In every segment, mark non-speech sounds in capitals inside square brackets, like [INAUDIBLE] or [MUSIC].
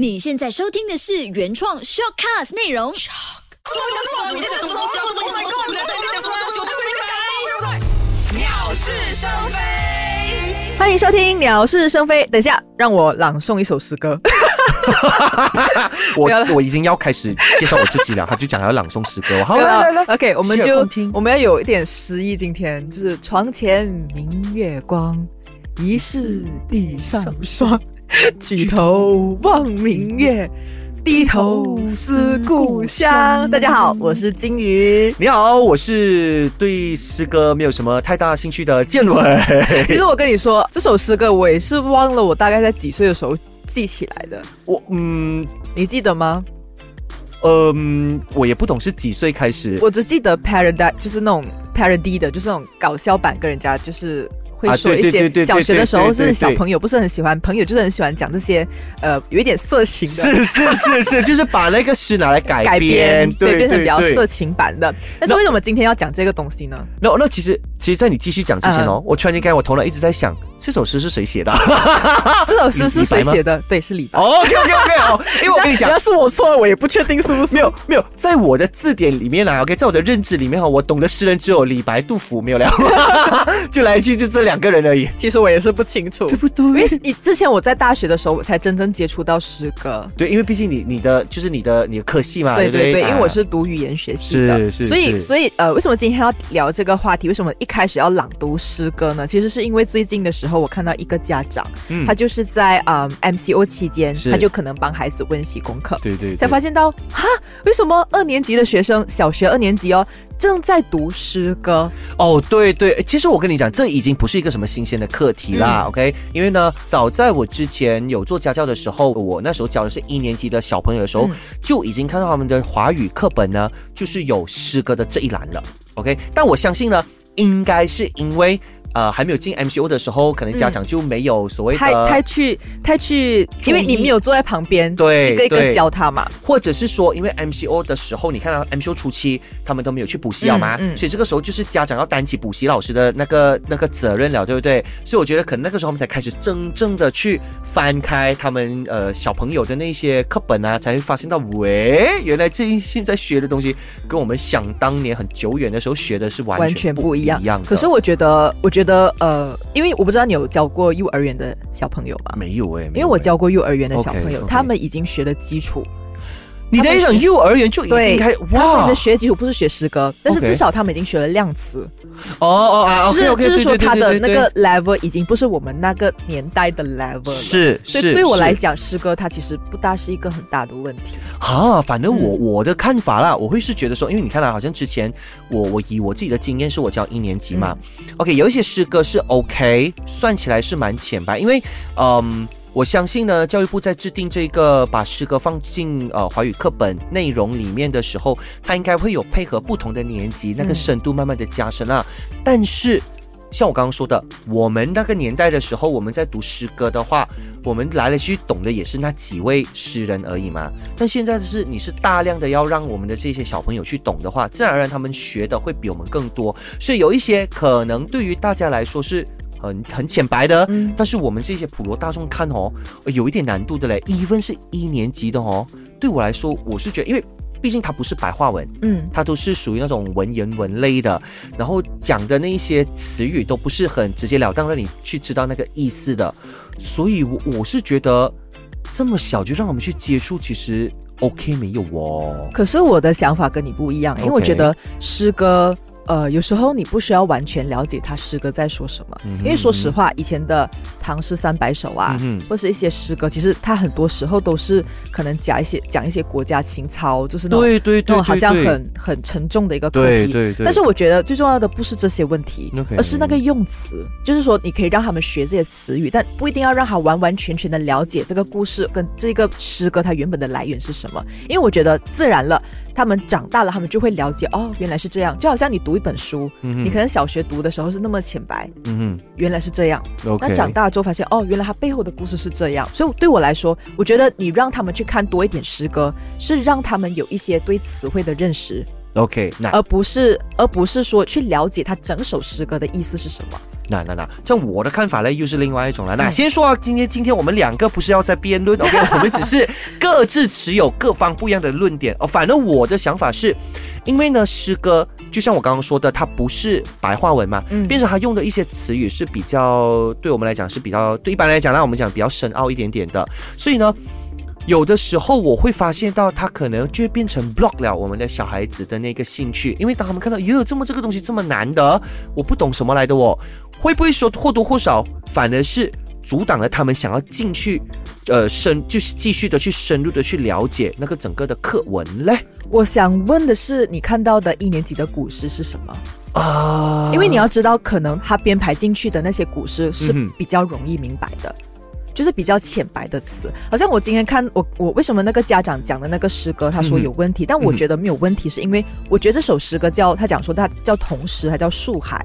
你现在收听的是原创 shortcast 内容。鸟是生非。欢迎收听《鸟是生非》。等一下，让我朗诵一首诗歌。我不要了我已经要开始介绍我自己了，他就讲要朗诵诗歌。好，来来来 OK，我们就我们要有一点诗意。今天就是床前明月光，疑是地上霜。[LAUGHS] 举头望明月，低头思故乡。大家好，我是金鱼。你好，我是对诗歌没有什么太大兴趣的建伟。[LAUGHS] 其实我跟你说，这首诗歌我也是忘了，我大概在几岁的时候记起来的。我嗯你记得吗？呃嗯，我也不懂是几岁开始。我只记得 parody 就是那种 parody 的，就是那种搞笑版，跟人家就是会啊说一些小学的时候是小朋友不是很喜欢，朋友就是很喜欢讲这些呃有一点色情的。是是是是，就是把那个诗拿来改 [LAUGHS] 改编对变成比较色情版的，但是为什么今天要讲这个东西呢？那那其实其实，在你继续讲之前嗯哦，我突然间刚才我头脑一直在想，这首诗是谁写的 [LAUGHS] 啊这首诗是谁写的？对，是李白。？OK OK OK 哦，[LAUGHS] 因为我跟你讲要。是我错了，我也不确定是不是。没有没有，在我的字典里面啦，OK，在我的认知里面哈，我懂的诗人只有李白、杜甫，没有了，[LAUGHS] 就来一句就这两个人而已，其实我也是不清楚，对不对？因为你之前我在大学的时候，我才真正接触到诗歌。对，因为毕竟你你的就是你的你的科系嘛，对对对，因为我啊是读语言学系的，所以所以呃，为什么今天要聊这个话题？为什么一开始要朗读诗歌呢？其实是因为最近的时候，我看到一个家长，嗯。他就是在啊 MCO 期间，他就可能帮孩子温习功课，对对，才发现到哈，为什么二年级的学生，小学二年级哦，正在读诗歌？哦，对对，其实我跟你讲，这已经不是一个什么新鲜的课题啦、嗯。O k 因为呢，早在我之前有做家教的时候，我那时候教的是一年级的小朋友的时候，嗯。就已经看到他们的华语课本呢，就是有诗歌的这一栏了，OK，但我相信呢，应该是因为。呃，还没有进 MCO 的时候，可能家长就没有所谓的，太太去太去，因为你没有坐在旁边，对一个一个对。教他嘛。或者是说，因为 MCO 的时候，你看到 MCO 初期他们都没有去补习了嘛，嗯嗯。所以这个时候就是家长要担起补习老师的那个那个责任了，对不对？所以我觉得可能那个时候他们才开始真正的去翻开他们呃小朋友的那些课本啊，才会发现到，喂，原来这现在学的东西跟我们想当年很久远的时候学的是完完全不全不一样一样。可是我觉得，我觉得，呃，因为我不知道你有教过幼儿园的小朋友吗？没有哎、因为我教过幼儿园的小朋友他们已经学了基础，你的一种幼儿园就已经开他们的学基础不是学诗歌，但是至少他们已经学了量词，哦哦啊就是 OK OK，就是说他的那个 level 已经不是我们那个年代的 level 了。是是，所以对我来讲，诗歌它其实不大是一个很大的问题。啊，反正我、嗯我的看法啦，我会是觉得说，因为你看啊，好像之前我我以我自己的经验是我教一年级嘛、o k 有一些诗歌是 OK，算起来是蛮浅白，因为嗯。我相信呢，教育部在制定这个把诗歌放进呃华语课本内容里面的时候，它应该会有配合不同的年级那个嗯深度慢慢的加深啦。但是像我刚刚说的，我们那个年代的时候，我们在读诗歌的话，我们来来去去懂的也是那几位诗人而已嘛。但现在的是，你是大量的要让我们的这些小朋友去懂的话，自然而然他们学的会比我们更多。所以有一些可能对于大家来说是很很浅白的，嗯但是我们这些普罗大众看哦，呃有一点难度的嘞。even 是一年级的哦，对我来说，我是觉得，因为毕竟它不是白话文，嗯，它都是属于那种文言文类的，然后讲的那一些词语都不是很直截了当，让你去知道那个意思的。所以我，我是觉得这么小就让我们去接触，其实 OK 没有哦。可是我的想法跟你不一样，因为我觉得诗歌。呃，有时候你不需要完全了解他诗歌在说什么，嗯因为说实话，以前的唐诗三百首啊，嗯或是一些诗歌，其实它很多时候都是可能讲一些讲一些国家情操，就是那种对对对那种好像很很沉重的一个课题。对对对，但是我觉得最重要的不是这些问题而是那个用词，就是说你可以让他们学这些词语，但不一定要让他完完全全的了解这个故事跟这个诗歌它原本的来源是什么。因为我觉得自然了，他们长大了，他们就会了解哦，原来是这样。就好像你读一本书，嗯你可能小学读的时候是那么浅白，嗯原来是这样。那长大之后发现，哦，原来它背后的故事是这样。所以对我来说，我觉得你让他们去看多一点诗歌，是让他们有一些对词汇的认识，OK，那而不是而不是说去了解他整首诗歌的意思是什么。那那那，像我的看法呢，又是另外一种了。那嗯先说啊，今天今天我们两个不是要在辩论，OK，[LAUGHS] 我们只是各自持有各方不一样的论点哦。反正我的想法是，因为呢，诗歌就像我刚刚说的，它不是白话文嘛，嗯变成它用的一些词语是比较对我们来讲是比较对一般来讲，让我们讲比较深奥一点点的，所以呢。有的时候我会发现到，他可能就会变成 block 了我们的小孩子的那个兴趣，因为当他们看到，哟，这么这个东西这么难的，我不懂什么来的哦，会不会说或多或少反而是阻挡了他们想要进去，呃，深就是继续的去深入的去了解那个整个的课文嘞？我想问的是，你看到的一年级的古诗是什么？啊因为你要知道，可能他编排进去的那些古诗是比较容易明白的。就是比较浅白的词，好像我今天看我我为什么那个家长讲的那个诗歌，他说有问题，但我觉得没有问题，是因为我觉得这首诗歌叫他讲说他叫同诗，还叫树海，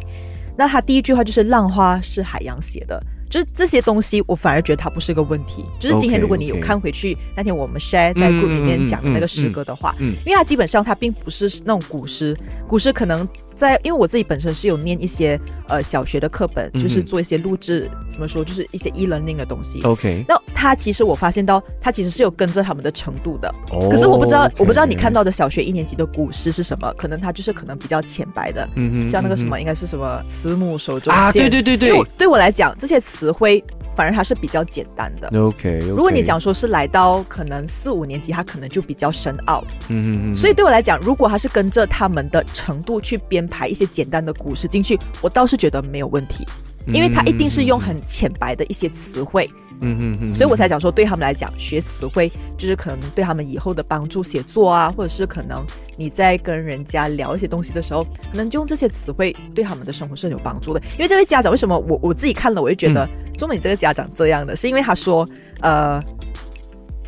那他第一句话就是浪花是海洋写的，就是这些东西，我反而觉得它不是个问题。就是今天如果你有看回去那天我们 share 在嗯 group 里面嗯讲的那个嗯诗歌的话，嗯嗯。因为它基本上它并不是那种古诗，古诗可能在，因为我自己本身是有念一些呃小学的课本，就是做一些录制，怎么说，就是一些 e learning 的东西。OK，那它其实我发现到，它其实是有跟着他们的程度的。哦可是我不知道我不知道你看到的小学一年级的古诗是什么，可能它就是可能比较浅白的，嗯哼像那个什嗯么应该是什么慈母手中啊，线。对对对。对对我来讲，这些词汇反而它是比较简单的。，OK，如果你讲，说是来到可能四五年级，它可能就比较深奥。嗯嗯嗯，所以对我来讲，如果他是跟着他们的程度去编排一些简单的古诗进去，我倒是觉得没有问题，因为他一定是用很浅白的一些词汇，嗯嗯嗯嗯，所以我才讲说对他们来讲，学词汇就是可能对他们以后的帮助写作啊，或者是可能你在跟人家聊一些东西的时候，可能就用这些词汇对他们的生活是很有帮助的。因为这位家长为什么我我自己看了，我就觉得中美这个家长这样的，是因为他说呃，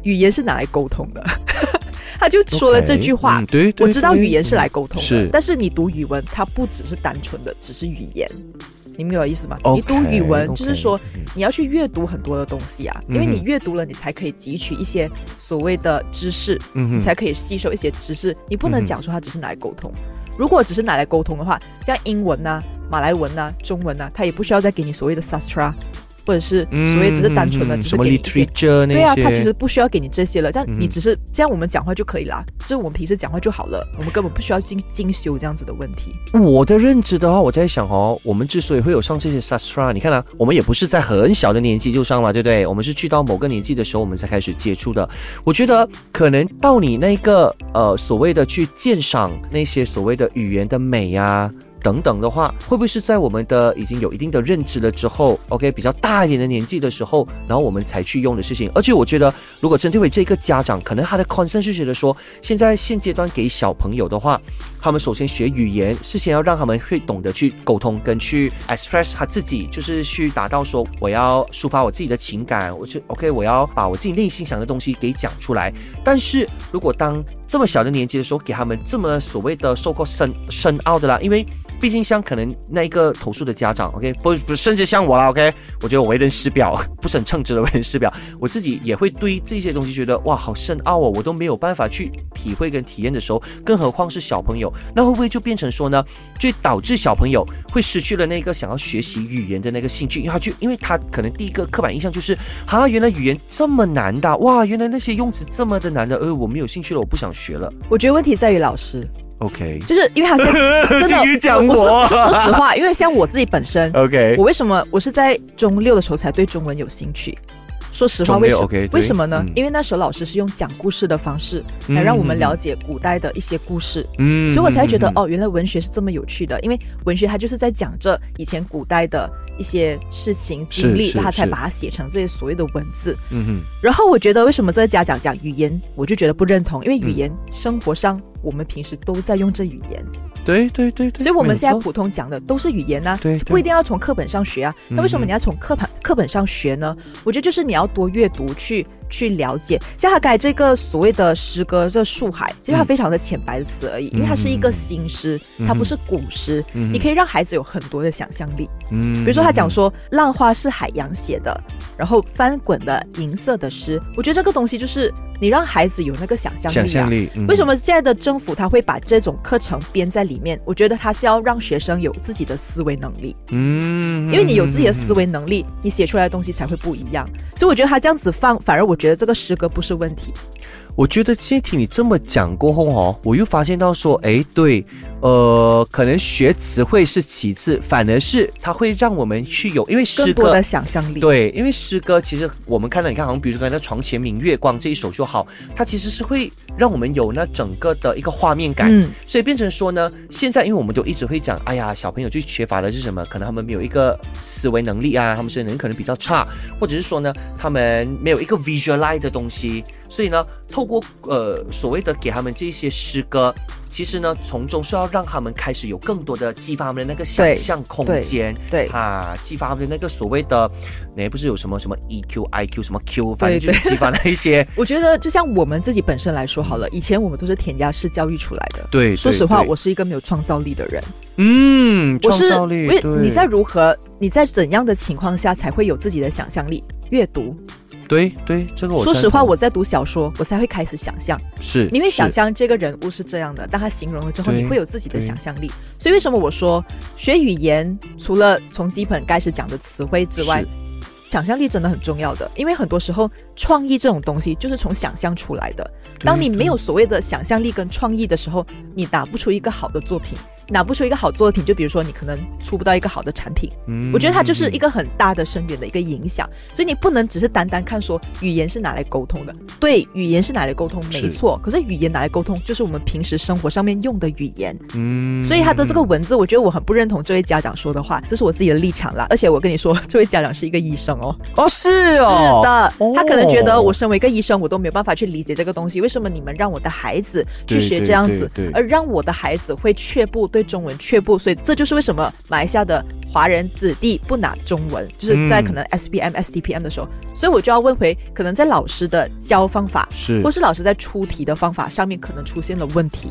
语言是拿来沟通的。[LAUGHS] 他就说了这句话对对我知道语言是来沟通的，是但是你读语文，它不只是单纯的只是语言，你明白我意思吗？你读语文就是说嗯。你要去阅读很多的东西啊，嗯因为你阅读了，你才可以汲取一些所谓的知识，嗯你才可以吸收一些知识。你不能讲说它只是拿来沟通。如果只是拿来沟通的话，像英文呐、马来文呐、中文呐、它也不需要再给你所谓的 sastra，或者是所谓只是单纯的，只是嗯什么给你一些 literature 那些，对啊，他其实不需要给你这些了，这样嗯你只是这样我们讲话就可以啦，就是我们平时讲话就好了，我们根本不需要精精修这样子的问题。我的认知的话，我在想哦，我们之所以会有上这些 sastra，你看啊，我们也不是在很小的年纪就上嘛，对不对？我们是去到某个年纪的时候，我们才开始接触的。我觉得可能到你那个呃所谓的去鉴赏那些所谓的语言的美呀、等等的话，会不会是在我们的已经有一定的认知了之后，OK 比较大一点的年纪的时候，然后我们才去用的事情？而且我觉得，如果针对为这个家长，可能他的 concern 是觉得说，现在现阶段给小朋友的话，他们首先学语言是先要让他们会懂得去沟通跟去 express 他自己，就是去达到说我要抒发我自己的情感，我就 OK，我要把我自己内心想的东西给讲出来。但是如果当这么小的年纪的时候，给他们这么所谓的受过深深奥的啦，因为。毕竟像可能那一个投诉的家长，OK，不不，甚至像我啦，OK，我觉得我为人师表，[LAUGHS] 不是很称职的为人师表，我自己也会对这些东西觉得哇，好深奥哦，我都没有办法去体会跟体验的时候，更何况是小朋友，那会不会就变成说呢，就导致小朋友会失去了那个想要学习语言的那个兴趣？因为他就因为他可能第一个刻板印象就是啊，原来语言这么难的，哇，原来那些用词这么的难的，呃，我没有兴趣了，我不想学了。我觉得问题在于老师，OK 就是因为他现在真的 [LAUGHS] 我我我说我说实话，因为像我自己本身，OK，我为什么我是在中六的时候才对中文有兴趣？说实话，为什对为什么呢？嗯因为那时候老师是用讲故事的方式来让我们了解古代的一些故事，嗯所以我才会觉得嗯哦，原来文学是这么有趣的。因为文学它就是在讲着以前古代的一些事情经历，他才把它写成这些所谓的文字。嗯哼，然后我觉得为什么这个家长讲语言，我就觉得不认同，因为语嗯言生活上我们平时都在用这语言，对对对对，所以我们现在普通讲的都是语言啊，对不一定要从课本上学啊。那为什么你要从课本课本上学呢？我觉得就是你要多阅读去。去了解，像他刚才这个所谓的诗歌，这树海，其实它嗯非常的浅白的词而已，因为它是一个新诗，它不是古诗，嗯你可以让孩子有很多的想象力。嗯比如说他讲说浪花是海洋写的，然后翻滚的银色的诗，我觉得这个东西就是你让孩子有那个想象力、啊。想象力，嗯为什么现在的政府他会把这种课程编在里面？我觉得他是要让学生有自己的思维能力，嗯因为你有自己的思维能力，你写出来的东西才会不一样。所以我觉得他这样子放，反而我觉得这个诗歌不是问题。我觉得先听你这么讲过后哦，我又发现到说，哎，对，呃，可能学词汇是其次，反而是它会让我们去有，因为诗歌更多的想象力。对，因为诗歌其实我们看到，你看，好像比如说刚才《床前明月光》这一首就好，它其实是会让我们有那整个的一个画面感，嗯，所以变成说呢，现在因为我们都一直会讲，哎呀，小朋友最缺乏的是什么？可能他们没有一个思维能力啊，他们思维能力可能比较差，或者是说呢，他们没有一个 visualize 的东西，所以呢，透过呃所谓的给他们这些诗歌。其实呢，从中是要让他们开始有更多的激发他们的那个想象空间，对啊，激发他们的那个所谓的，那不是有什么什么 EQ、IQ 什么 Q，反正就是激发那一些。[LAUGHS] 我觉得就像我们自己本身来说好了，以前我们都是填鸭式教育出来的。对说实话，我是一个没有创造力的人。嗯，我是创造力，因为对你在如何，你在怎样的情况下才会有自己的想象力？阅读。对对，这个我说实话，我在读小说，我才会开始想象。是你会想象这个人物是这样的，当他形容了之后，你会有自己的想象力。所以为什么我说学语言，除了从基本开始讲的词汇之外，想象力真的很重要的。因为很多时候，创意这种东西就是从想象出来的。当你没有所谓的想象力跟创意的时候，你打不出一个好的作品。拿不出一个好作品，就比如说你可能出不到一个好的产品，嗯我觉得它就是一个很大的深远的一个影响，所以你不能只是单单看说语言是拿来沟通的，对，语言是拿来沟通没错，可是语言拿来沟通就是我们平时生活上面用的语言，嗯。所以他的这个文字，我觉得我很不认同这位家长说的话，这是我自己的立场啦。而且我跟你说，[LAUGHS] 这位家长是一个医生哦，哦是哦，是的，他可能觉得哦我身为一个医生，我都没有办法去理解这个东西，为什么你们让我的孩子去学这样子对对，而让我的孩子会却步，对中文却步，所以这就是为什么马来西亚的华人子弟不拿中文，就是在可能 SBM、SDPM 的时候，所以我就要问回，可能在老师的教方法。是或是老师在出题的方法上面可能出现了问题，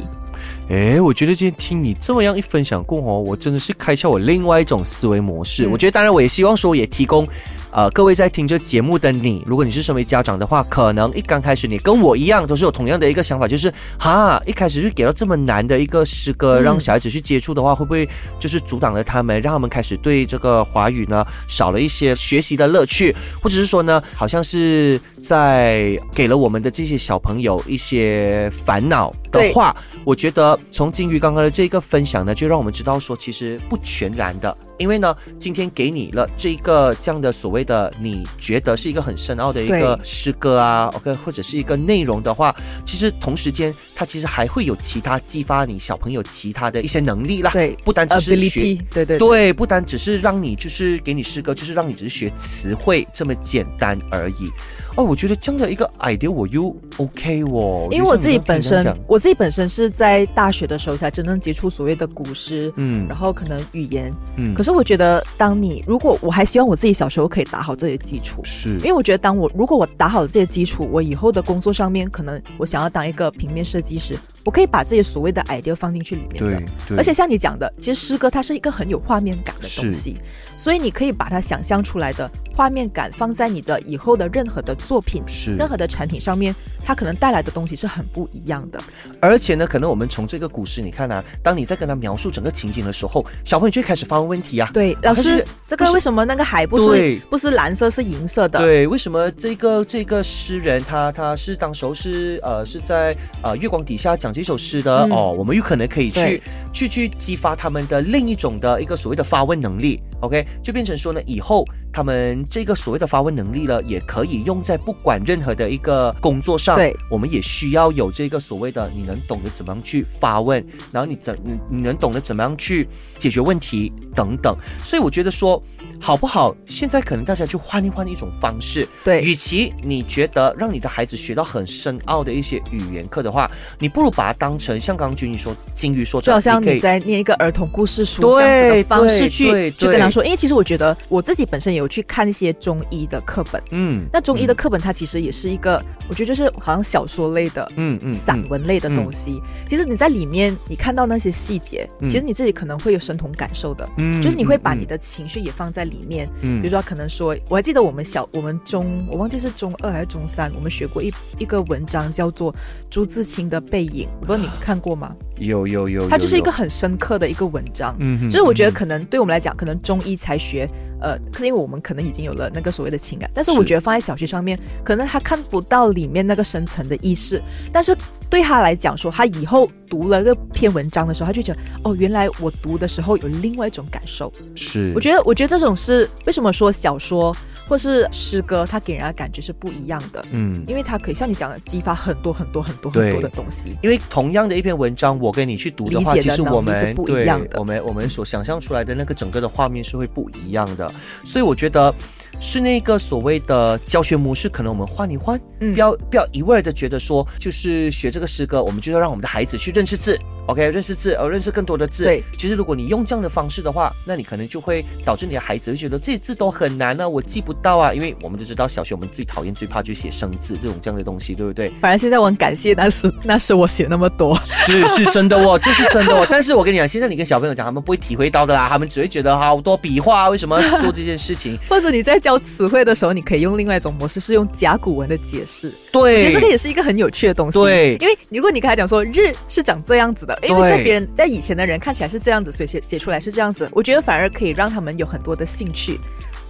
哎，我觉得今天听你这么样一分享过后，我真的是开窍我另外一种思维模式。嗯我觉得，当然我也希望说，也提供，呃，各位在听这节目的你，如果你是身为家长的话，可能一刚开始你跟我一样，都是有同样的一个想法，就是哈，一开始就给到这么难的一个诗歌，嗯让小孩子去接触的话，会不会就是阻挡了他们，让他们开始对这个华语呢少了一些学习的乐趣，或者是说呢，好像是在给了我们的这些小朋友一些烦恼的话，我觉得从金鱼刚刚的这个分享呢，就让我们知道说，其实不全然的，因为呢，今天给你了这一个这样的所谓的你觉得是一个很深奥的一个诗歌啊，OK，或者是一个内容的话，其实同时间它其实还会有其他激发你小朋友其他的一些能力啦，对不单只是学。，ability，对对对，不单只是让你就是给你诗歌，就是让你只是学词汇这么简单而已。哦，我觉得这样的一个 idea 我又 OK 哦，因为我自己本身我自己本身是在大学的时候才真正接触所谓的古诗，嗯。然后可能语言。嗯。可是我觉得，当你如果我还希望我自己小时候可以打好这些基础，是。因为我觉得，当我如果我打好了这些基础，我以后的工作上面，可能我想要当一个平面设计师，我可以把这些所谓的 idea 放进去里面的。对对，而且像你讲的，其实诗歌它是一个很有画面感的东西，所以你可以把它想象出来的画面感放在你的以后的任何的作品、是任何的产品上面，它可能带来的东西是很不一样的。而且呢，可能我们从这个故事，你看啊，当你在跟他描述整个情景的时候，小朋友就会开始发问问题啊。对，老师，这个为什么那个海不是不是蓝色是银色的？对，为什么这个这个诗人他他是当时候是呃是在呃月光底下讲这首诗的、嗯哦？我们有可能可以去去去激发他们的另一种的一个所谓的发问能力。OK，就变成说呢，以后他们这个所谓的发问能力呢，也可以用在不管任何的一个工作上。对，我们也需要有这个所谓的，你能懂得怎么样去发问，然后你怎你你能懂得怎么样去解决问题等等。所以我觉得说，好不好？现在可能大家就换一换一种方式，对。与其你觉得让你的孩子学到很深奥的一些语言课的话，你不如把它当成像刚刚君宇说，金鱼说，就好像你在念一个儿童故事书这样子的方式去去跟他说，因为其实我觉得我自己本身也有去看一些中医的课本，嗯那中医的课本它其实也是一个，我觉得就是好像小说类的。嗯嗯散文类的东西，其实你在里面你看到那些细节，嗯。其实你自己可能会有身同感受的，嗯就是你会把嗯。你的情绪也放在里面。嗯比如说，可能说，我还记得我们小我们中，我忘记是中二还是中三，我们学过一一个文章叫做朱自清的背影，我不知道你看过吗？[GASPS] 有有有，它就是一个，很深刻的一个文章。嗯哼就是我觉得可能对我们来讲，可能中医才学，呃，可是因为我们可能已经有了那个所谓的情感，但是我觉得放在小学上面，可能他看不到里面那个深层的意识，但是对他来讲说，他以后读了这篇文章的时候，他就觉得哦，原来我读的时候有另外一种感受。是，我觉得，我觉得这种是为什么说小说或是诗歌，它给人家感觉是不一样的，嗯。因为它可以像你讲的，激发很多很多很多很多的东西。因为同样的一篇文章，我跟你去读的话，的其实我们是不一样的我们我们所想象出来的那个整个的画面是会不一样的，所以我觉得是那个所谓的教学模式，可能我们换一换，嗯不要不要一味的觉得说，就是学这个诗歌，我们就要让我们的孩子去认识字，OK，认识字，呃，认识更多的字。对，其实如果你用这样的方式的话，那你可能就会导致你的孩子会觉得这些字都很难啊，我记不到啊，因为我们都知道小学我们最讨厌最怕就写生字这种这样的东西，对不对？反而现在我很感谢那时那时我写那么多，是是真的哦，这是真的哦。但是我跟你讲，现在你跟小朋友讲，他们不会体会到的啦，他们只会觉得好多笔画，为什么做这件事情？[LAUGHS] 或者你在教词汇的时候，你可以用另外一种模式，是用甲骨文的解释。对我觉，得这个也是一个很有趣的东西。对因为如果你跟他讲说日是长这样子的，因为在别人在以前的人看起来是这样子，所以写写出来是这样子，我觉得反而可以让他们有很多的兴趣。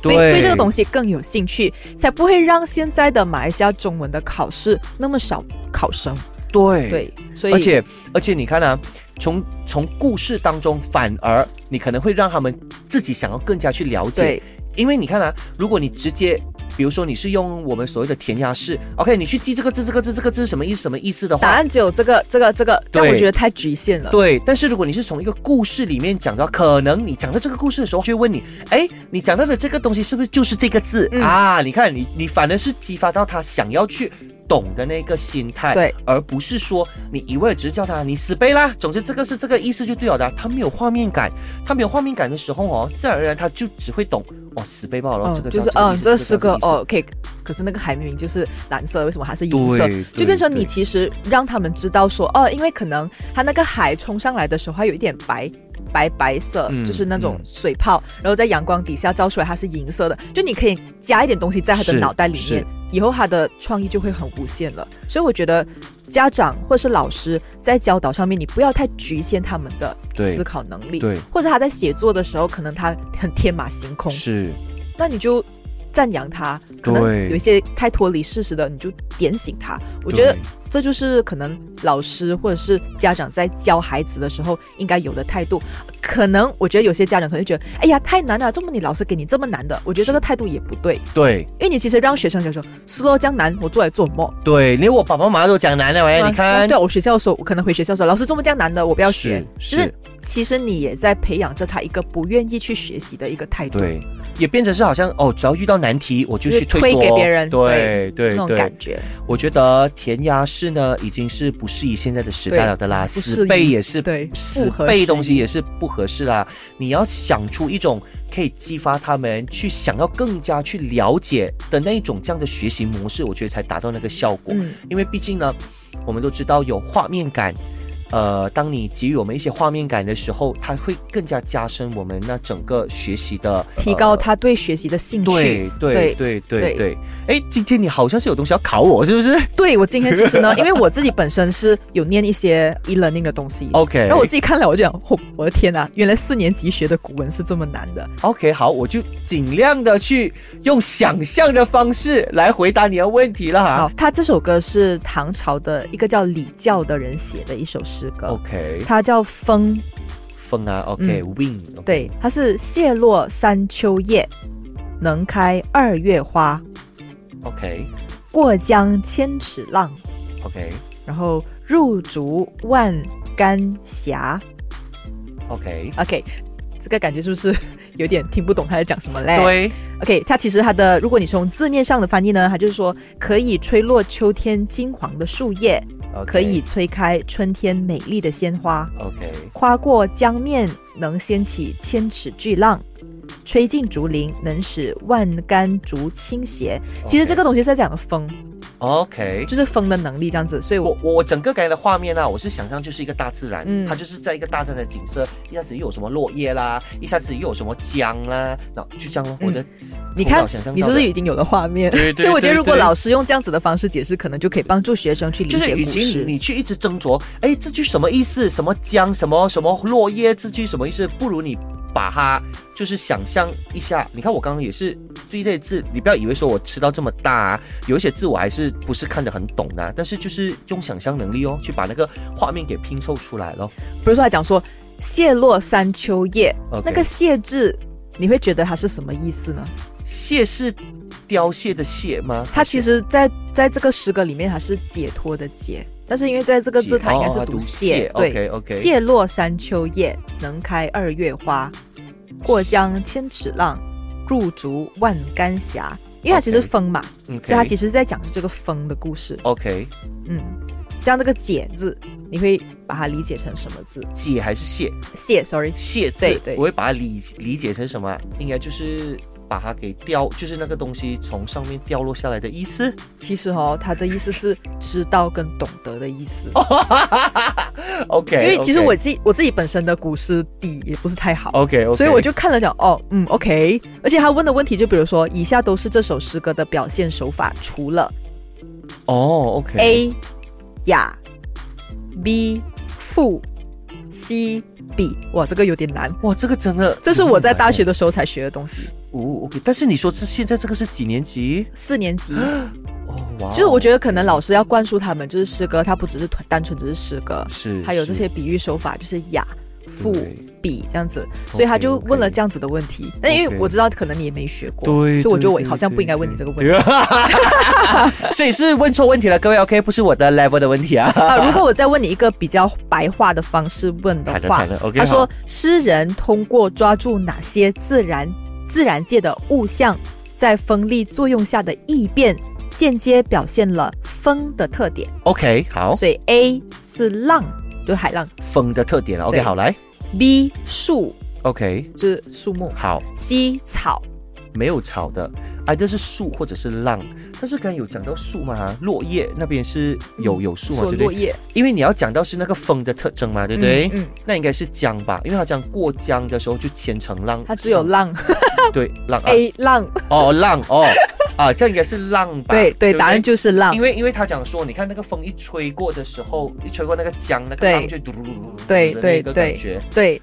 对对这个东西更有兴趣，才不会让现在的马来西亚中文的考试那么少考生。对对，所以而且而且你看啊，从从故事当中，反而你可能会让他们自己想要更加去了解对，因为你看啊，如果你直接。比如说你是用我们所谓的填鸭式，OK，你去记这个字、这个字、这个字是什么意思、什么意思的话，答案只有这个这个这个，这样我觉得太局限了。对，但是如果你是从一个故事里面讲到，可能你讲到这个故事的时候，就会问你，哎，你讲到的这个东西是不是就是这个字、嗯啊？你看，你你反而是激发到他想要去懂的那个心态，对，而不是说你一味只是叫他你死背啦，总之这个是这个意思就对了的。他没有画面感，他没有画面感的时候哦，自然而然他就只会懂哦，死背罢了，这个就是嗯，这是个哦。哦，OK，可是那个海明明就是蓝色，为什么它是银色？对？就变成你其实让他们知道说，哦，因为可能他那个海冲上来的时候，它有一点白白白色，嗯就是那种嗯。水泡，然后在阳光底下照出来它是银色的，就你可以加一点东西在他的脑袋里面。是，以后他的创意就会很无限了。所以我觉得家长或是老师在教导上面，你不要太局限他们的思考能力，对，或者他在写作的时候，可能他很天马行空，是，那你就赞扬他，可能有一些太脱离事实的，你就点醒他。我觉得对这就是可能老师或者是家长在教孩子的时候应该有的态度。可能我觉得有些家长可能觉得，哎呀太难了，这么你老师给你这么难的，我觉得这个态度也不对，对。因为你其实让学生就说，是咯，这样难，我做来做什么？对，连我爸爸妈妈都讲难了，喂，啊你看，对我学校的时候，我可能回学校说，老师这么这样难的，我不要学。是就是。其实你也在培养着他一个不愿意去学习的一个态度，对，也变成是好像哦，只要遇到难题我就去退推，给别人对对那种感觉。我觉得填鸭式呢，已经是不适宜现在的时代了的啦，死背也是对死不背东西也是不合适啦。你要想出一种可以激发他们去想要更加去了解的那一种这样的学习模式，我觉得才达到那个效果。嗯，因为毕竟呢，我们都知道有画面感。呃，当你给予我们一些画面感的时候，它会更加加深我们那整个学习的提高呃他对学习的兴趣。对对对对对对，哎，今天你好像是有东西要考我，是不是 [LAUGHS] 对我今天其实呢，[LAUGHS] 因为我自己本身是有念一些 e-learning 的东西。？OK，然后我自己看了，我就想，哦，我的天呐，原来四年级学的古文是这么难的。OK，好，我就尽量的去用想象的方式来回答你的问题了哈好。，他这首歌是唐朝的一个叫李教的人写的一首诗歌，OK，它叫《风》。风啊，OK，Win，、对，它是谢落三秋叶，能开二月花。，OK，OK，、过江千尺浪，OK，然后入竹万竿斜。OK，OK，这个感觉是不是有点听不懂他在讲什么嘞？对，OK，它其实它的，如果你从字面上的翻译呢，它就是说可以吹落秋天金黄的树叶，OK，可以吹开春天美丽的鲜花，OK，跨过江面能掀起千尺巨浪，吹进竹林能使万竿竹倾斜。其实这个东西是在讲的风，OK，就是风的能力这样子。所以我我我我整个感觉的画面啊，我是想象就是一个大自然，嗯它就是在一个大自然的景色，一下子又有什么落叶啦，一下子又有什么江啦，然后就这样咯。我的嗯你看你是不是已经有了画面？对对所以我觉得如果老师用这样子的方式解释，可能就可以帮助学生去理就是解故与其你事。你去一直斟酌，哎，这句什么意思？什么江？什么什么落叶？这句什么意思？不如你把它就是想象一下。你看我刚刚也是对这些字，你不要以为说我吃到这么大、啊，有一些字我还是不是看得很懂的啊、但是就是用想象能力哦，去把那个画面给拼凑出来咯。比如说，他讲说“谢落三秋叶那个“谢”字，你会觉得它是什么意思呢？谢是凋谢的谢吗？它其实在在这个诗歌里面，它是解脱的解，但是因为在这个字，它应该是读谢，对。OK OK，谢落山秋叶，能开二月花。过江千尺浪，入竹万竿斜。因为它其实风嘛嗯，所以它其实是在讲这个风的故事。OK 嗯，像这个解字，你会把它理解成什么字？解还是谢？谢，sorry，谢字，对对我会把它理理解成什么啊？应该就是把它给掉，就是那个东西从上面掉落下来的意思。其实哦，他的意思是知道跟懂得的意思。[LAUGHS] OK，因为其实我自己我自己本身的古诗底也不是太好。OK 所以我就看了讲哦，嗯，OK，而且他问的问题就比如说，以下都是这首诗歌的表现手法，除了哦 OK A 雅，B 赋，C 比，哇，这个有点难，哇，这个真的，这是我在大学的时候才学的东西，哦 OK，但是你说这现在这个是几年级？四年级，哦哇哦，就是我觉得可能老师要灌输他们，就是诗歌，它不只是单纯只是诗歌，是还有这些比喻手法，就是雅。赋比这样子，所以他就问了这样子的问题。但因为我知道可能你也没学过，对，所以我觉得我好像不应该问你这个问题。[LAUGHS] 所以是问错问题了，各位 OK，不是我的 level 的问题啊。啊，如果我再问你一个比较白话的方式问的话他说诗人通过抓住哪些自然自然界的物象在风力作用下的异变，间接表现了风的特点。OK 好，所以 A 是浪，对海浪。风的特点了，OK 好来。；B 树，，OK 就是树木。好，；C 草，没有草的，哎，这是树或者是浪，但是刚才有讲到树嘛，落叶那边是有有树嘛，对不对？落叶，因为你要讲到是那个风的特征嘛，对不对？嗯，嗯那应该是江吧，因为它讲过江的时候就千层浪，它只有浪对浪啊，A 浪，哦浪哦啊，这应该是浪吧？对对，不答案就是浪因。为因为他讲说，你看那个风一吹过的时候，一吹过那个江，那个浪就嘟嘟嘟嘟嘟的那个对对感觉。对，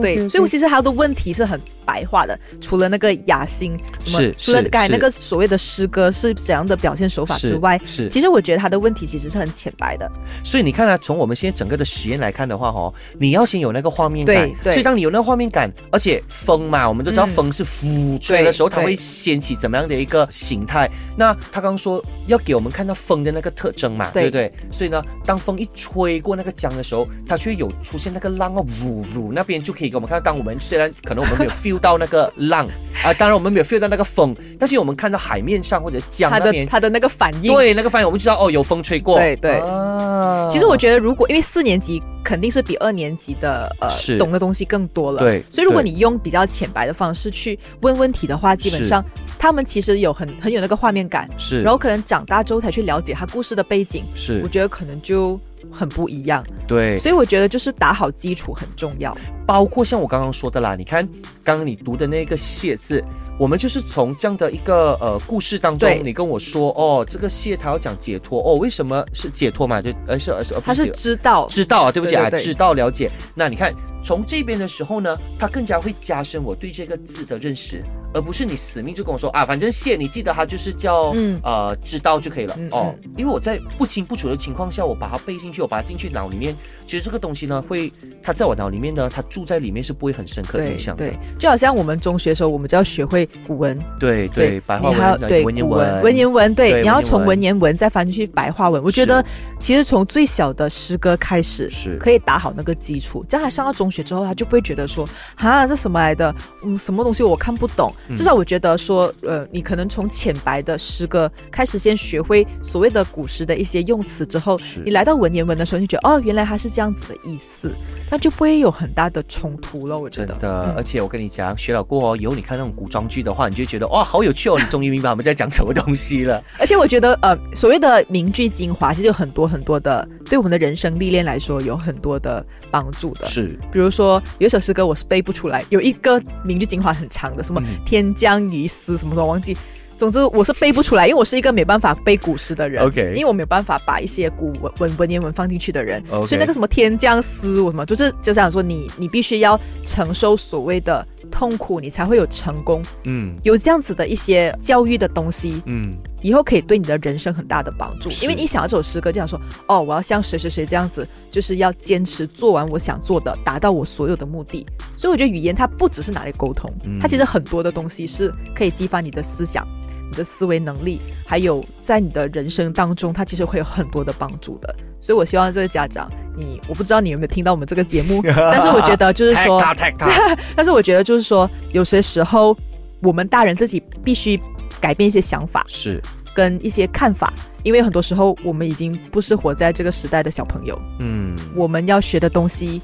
对，所以我其实他的问题是很白话的，除了那个雅兴什么是，除了是是刚才那个所谓的诗歌是怎样的表现手法之外，是，其实我觉得他的问题其实是很浅白的。所以你看啊，从我们现在整个的实验来看的话，哦，你要先有那个画面感。对，对。所以当你有那个画面感，而且风嘛，我们都知道嗯。风是呼吹的时候，对它会掀起怎么样的一个形态？那他刚刚说要给我们看到风的那个特征嘛，对。对不对？所以呢，当风一吹过那个江的时候，它却有出现那个浪啊，呜呜，那边就可以给我们看到，当我们虽然可能我们没有 [LAUGHS] feel 到那个浪啊、当然我们没有 feel 到那个风，但是我们看到海面上或者江他那边，的的那个反应，对那个反应，我们就知道哦，有风吹过。对对。啊。其实我觉得，如果因为四年级肯定是比二年级的呃是。懂的东西更多了，对所以如果你用比较浅白的方式去问问题的话，基本上他们其实有很很有那个画面感，是，然后可能长大之后才去了解他故事的背景，是。我觉得可能就很不一样。对，所以我觉得就是打好基础很重要。包括像我刚刚说的啦，你看刚刚你读的那个“谢”字，我们就是从这样的一个呃故事当中，你跟我说哦，这个“谢”他要讲解脱哦，为什么是解脱嘛？就而是而是，他是知道，知道啊，对不起啊，知道了解。那你看从这边的时候呢，它更加会加深我对这个字的认识，而不是你死命就跟我说啊，反正“谢”，你记得他就是叫嗯。呃知道就可以了。嗯哦。因为我在不清不楚的情况下，我把它背进去，我把它进去脑里面，其实这个东西呢，会它在我脑里面呢，它住在里面是不会很深刻的对印象的。对，就好像我们中学的时候，我们就要学会古文，对对，白话你还要文、对古文言文、文言文，对，对你要从文言文。文言文再翻进去白话文。我觉得其实从最小的诗歌开始，是。可以打好那个基础，这样他上到中学之后，他就不会觉得说啊这什么来的，嗯，什么东西我看不懂，至少我觉得说，呃，你可能从浅白的诗歌开始，先学会所谓的古诗的一些用词之后，你来到文言文的时候，你就觉得哦，原来它是这样子的意思，那就不会有很大的冲突了。我觉得，真的，嗯而且我跟你讲，学了过后，以后你看那种古装剧的话，你就觉得哇，好有趣哦！你终于明白我们在讲什么东西了。[LAUGHS] 而且我觉得，呃，所谓的名句精华，其实有很多很多的，对我们的人生历练来说，有很多的帮助的。是，比如说，有一首诗歌我是背不出来，有一个名句精华很长的，什么嗯“天将遗丝”什么什么忘记。总之我是背不出来，因为我是一个没办法背古诗的人。OK 因为我没有办法把一些古文文文言文放进去的人所以那个什么“天降思”我什么，就是就想说你你必须要承受所谓的痛苦，你才会有成功。嗯有这样子的一些教育的东西，嗯，以后可以对你的人生很大的帮助，因为你想要这首诗歌，就想说，哦，我要像谁谁谁这样子，就是要坚持做完我想做的，达到我所有的目的。所以我觉得语言它不只是拿来沟通，嗯它其实很多的东西是可以激发你的思想、你的思维能力，还有在你的人生当中，它其实会有很多的帮助的。所以我希望这个家长，你我不知道你有没有听到我们这个节目，[LAUGHS] 但是我觉得就是说 [LAUGHS] 但是我觉得就是说，有些时候我们大人自己必须改变一些想法，是，跟一些看法，因为很多时候我们已经不是活在这个时代的小朋友，嗯，我们要学的东西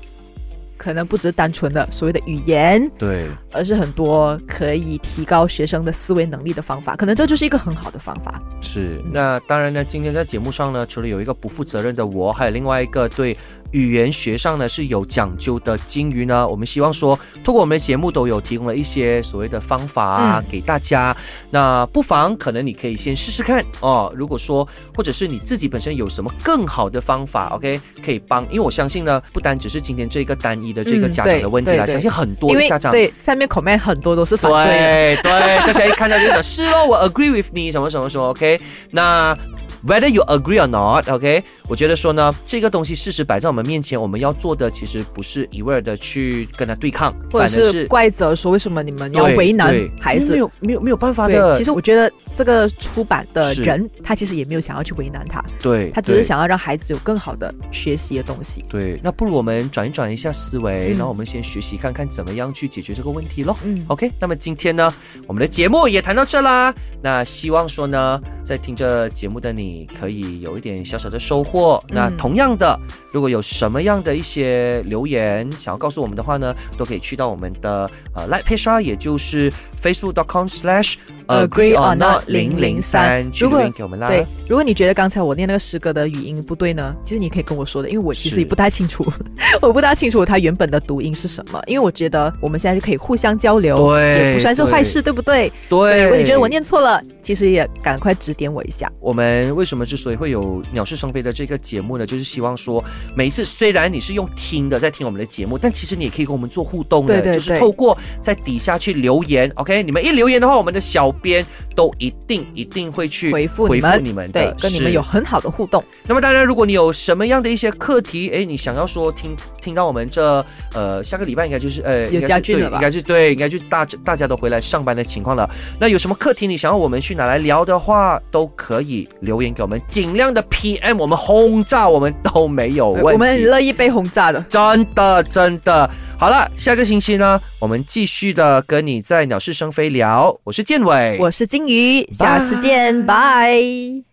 可能不只是单纯的所谓的语言，对，而是很多可以提高学生的思维能力的方法，可能这就是一个很好的方法。是。那当然呢，今天在节目上呢，除了有一个不负责任的我，还有另外一个对。语言学上呢是有讲究的金鱼呢，我们希望说，通过我们的节目都有提供了一些所谓的方法啊、嗯给大家。那不妨可能你可以先试试看哦。如果说或者是你自己本身有什么更好的方法，OK，可以帮，因为我相信呢，不单只是今天这个单一的这个嗯家长的问题啦，相信很多的家长对下面 comment 很多都是反对的。对对，大家一看到就讲是哦，我 agree with 你什么什么什么，OK？那 whether you agree or not，OK？、我觉得说呢，这个东西事实摆在我们面前，我们要做的其实不是一味的去跟他对抗，或者是怪责说为什么你们要为难孩子没？有没有没有办法的，，其实我觉得这个出版的人，他其实也没有想要去为难他，对他只是想要让孩子有更好的学习的东西。对，那不如我们转一转一下思维，嗯然后我们先学习看看怎么样去解决这个问题咯。嗯，OK，那么今天呢，我们的节目也谈到这啦。那希望说呢，在听着节目的你可以有一点小小的收获。那嗯同样的，如果有什么样的一些留言想要告诉我们的话呢，都可以去到我们的呃 Like Page 啊，也就是 Facebook.com/slash Agree or not 零零三去给我们啦。对，如果你觉得刚才我念那个诗歌的语音不对呢，其实你可以跟我说的，因为我其实也不太清楚，[LAUGHS] 我不大清楚它原本的读音是什么。因为我觉得我们现在就可以互相交流，对也不算是坏事，对不对？所以对，如果你觉得我念错了，其实也赶快指点我一下。我们为什么之所以会有鸟是生非的这个节目呢？就是希望说，每一次虽然你是用听的在听我们的节目，但其实你也可以跟我们做互动的，对对对就是透过在底下去留言，OK？你们一留言的话，我们的小编都一定一定会去回复回你们复你们的，对，跟你们有很好的互动。那么当然，如果你有什么样的一些课题，哎，你想要说听听到我们这呃下个礼拜应该就是呃有应该是对家俊了吧应该是对，应该就大大家都回来上班的情况了。那有什么课题你想要我们去拿来聊的话，都可以留言给我们，尽量的 PM 我们轰炸我们都没有问题。我们很乐意被轰炸的。真的真的好了，下个星期呢，我们继续的跟你在鸟事生非聊。我是建伟，我是金鱼，下次见，拜。